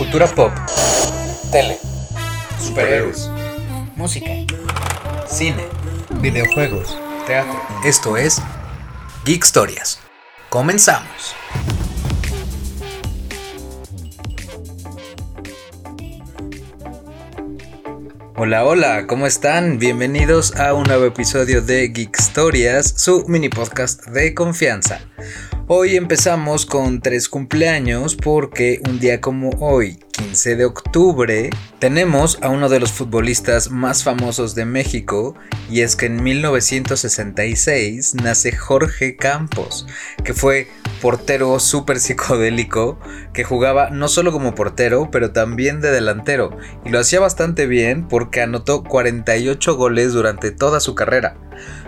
Cultura pop, Tele. superhéroes, música, cine, videojuegos, teatro. Esto es Geek Historias. Comenzamos. Hola, hola, ¿cómo están? Bienvenidos a un nuevo episodio de Geek Historias, su mini podcast de confianza. Hoy empezamos con tres cumpleaños porque un día como hoy, 15 de octubre, tenemos a uno de los futbolistas más famosos de México y es que en 1966 nace Jorge Campos, que fue portero súper psicodélico que jugaba no solo como portero, pero también de delantero, y lo hacía bastante bien porque anotó 48 goles durante toda su carrera.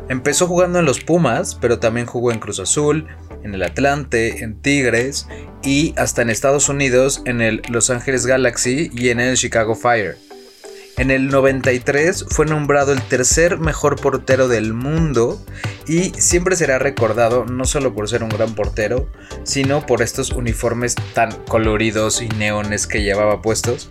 Empezó jugando en los Pumas, pero también jugó en Cruz Azul, en el Atlante, en Tigres y hasta en Estados Unidos en el Los Angeles Galaxy y en el Chicago Fire. En el 93 fue nombrado el tercer mejor portero del mundo y siempre será recordado no solo por ser un gran portero, sino por estos uniformes tan coloridos y neones que llevaba puestos,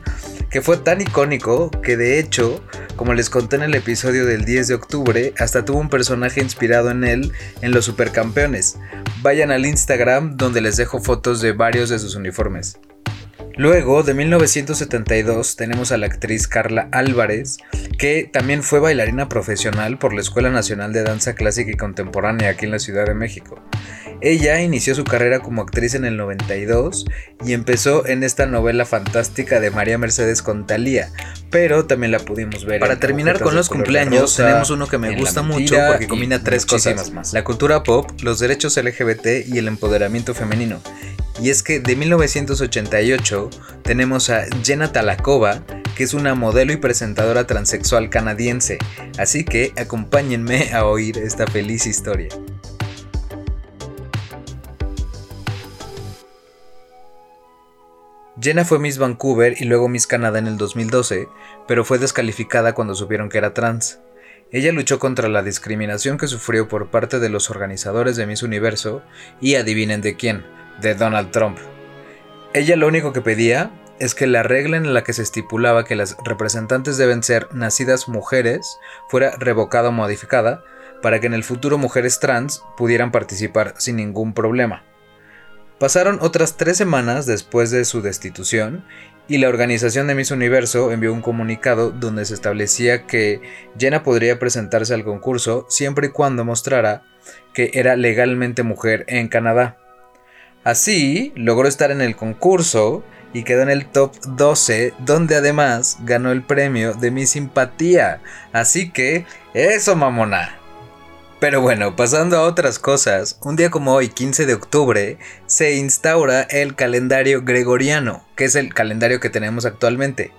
que fue tan icónico que de hecho, como les conté en el episodio del 10 de octubre, hasta tuvo un personaje inspirado en él en los Supercampeones. Vayan al Instagram donde les dejo fotos de varios de sus uniformes. Luego, de 1972, tenemos a la actriz Carla Álvarez, que también fue bailarina profesional por la Escuela Nacional de Danza Clásica y Contemporánea aquí en la Ciudad de México. Ella inició su carrera como actriz en el 92 y empezó en esta novela fantástica de María Mercedes con Thalía, pero también la pudimos ver. Para terminar con los cumpleaños, tenemos uno que me gusta mucho porque combina tres cosas: más. la cultura pop, los derechos LGBT y el empoderamiento femenino. Y es que de 1988 tenemos a Jenna Talakova, que es una modelo y presentadora transexual canadiense. Así que acompáñenme a oír esta feliz historia. Jenna fue Miss Vancouver y luego Miss Canadá en el 2012, pero fue descalificada cuando supieron que era trans. Ella luchó contra la discriminación que sufrió por parte de los organizadores de Miss Universo y adivinen de quién, de Donald Trump. Ella lo único que pedía es que la regla en la que se estipulaba que las representantes deben ser nacidas mujeres fuera revocada o modificada para que en el futuro mujeres trans pudieran participar sin ningún problema. Pasaron otras tres semanas después de su destitución y la organización de Miss Universo envió un comunicado donde se establecía que Jenna podría presentarse al concurso siempre y cuando mostrara que era legalmente mujer en Canadá. Así, logró estar en el concurso y quedó en el top 12, donde además ganó el premio de mi simpatía. Así que, eso mamona. Pero bueno, pasando a otras cosas, un día como hoy, 15 de octubre, se instaura el calendario gregoriano, que es el calendario que tenemos actualmente.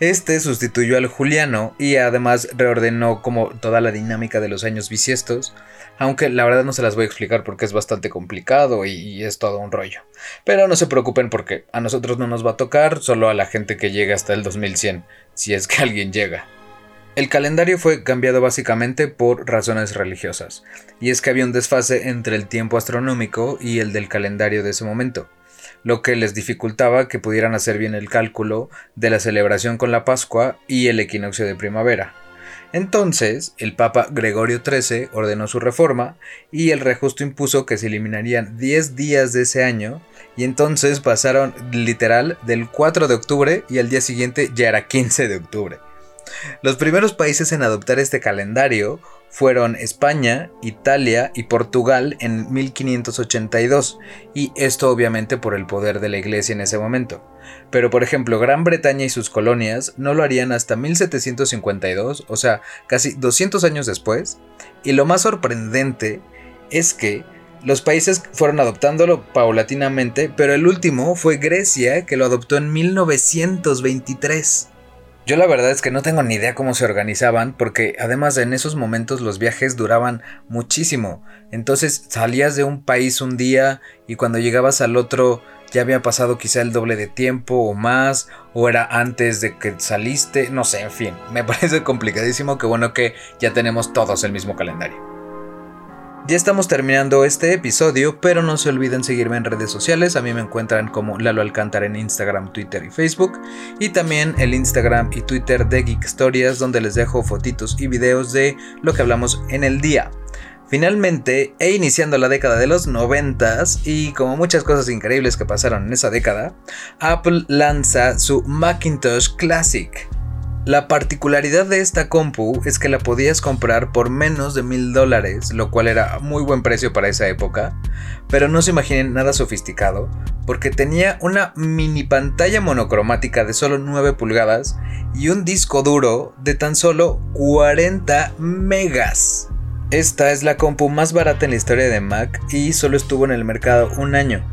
Este sustituyó al juliano y además reordenó como toda la dinámica de los años bisiestos, aunque la verdad no se las voy a explicar porque es bastante complicado y, es todo un rollo. Pero no se preocupen porque a nosotros no nos va a tocar, solo a la gente que llega hasta el 2100, si es que alguien llega. El calendario fue cambiado básicamente por razones religiosas, y es que había un desfase entre el tiempo astronómico y el del calendario de ese momento, lo que les dificultaba que pudieran hacer bien el cálculo de la celebración con la Pascua y el equinoccio de primavera. Entonces, el Papa Gregorio XIII ordenó su reforma y el reajusto impuso que se eliminarían 10 días de ese año y entonces pasaron literal del 4 de octubre y al día siguiente ya era 15 de octubre. Los primeros países en adoptar este calendario fueron España, Italia y Portugal en 1582, y esto obviamente por el poder de la iglesia en ese momento. Pero por ejemplo, Gran Bretaña y sus colonias no lo harían hasta 1752, o sea, casi 200 años después, y lo más sorprendente es que los países fueron adoptándolo paulatinamente, pero el último fue Grecia, que lo adoptó en 1923. Yo la verdad es que no tengo ni idea cómo se organizaban, porque además en esos momentos los viajes duraban muchísimo. Entonces salías de un país un día y cuando llegabas al otro ya había pasado quizá el doble de tiempo o más, o era antes de que saliste, no sé, en fin, me parece complicadísimo que bueno que ya tenemos todos el mismo calendario. Ya estamos terminando este episodio, pero no se olviden seguirme en redes sociales. A mí me encuentran como Lalo Alcántara en Instagram, Twitter y Facebook. Y también el Instagram y Twitter de Geek Stories, donde les dejo fotitos y videos de lo que hablamos en el día. Finalmente, e iniciando la década de los 90 y como muchas cosas increíbles que pasaron en esa década, Apple lanza su Macintosh Classic. La particularidad de esta compu es que la podías comprar por menos de mil dólares, lo cual era muy buen precio para esa época, pero no se imaginen nada sofisticado, porque tenía una mini pantalla monocromática de solo 9 pulgadas y un disco duro de tan solo 40 megas. Esta es la compu más barata en la historia de Mac y solo estuvo en el mercado un año.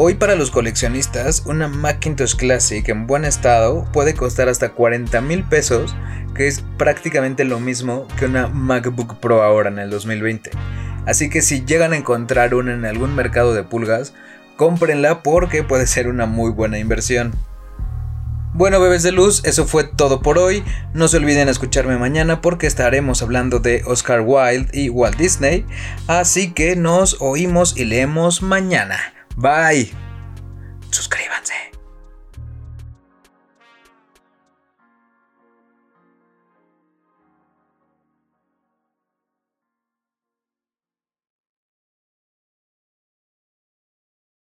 Hoy para los coleccionistas, una Macintosh Classic en buen estado puede costar hasta 40 mil pesos, que es prácticamente lo mismo que una MacBook Pro ahora en el 2020. Así que si llegan a encontrar una en algún mercado de pulgas, cómprenla porque puede ser una muy buena inversión. Bueno, bebés de luz, eso fue todo por hoy. No se olviden escucharme mañana porque estaremos hablando de Oscar Wilde y Walt Disney. Así que nos oímos y leemos mañana. Bye. Suscríbanse.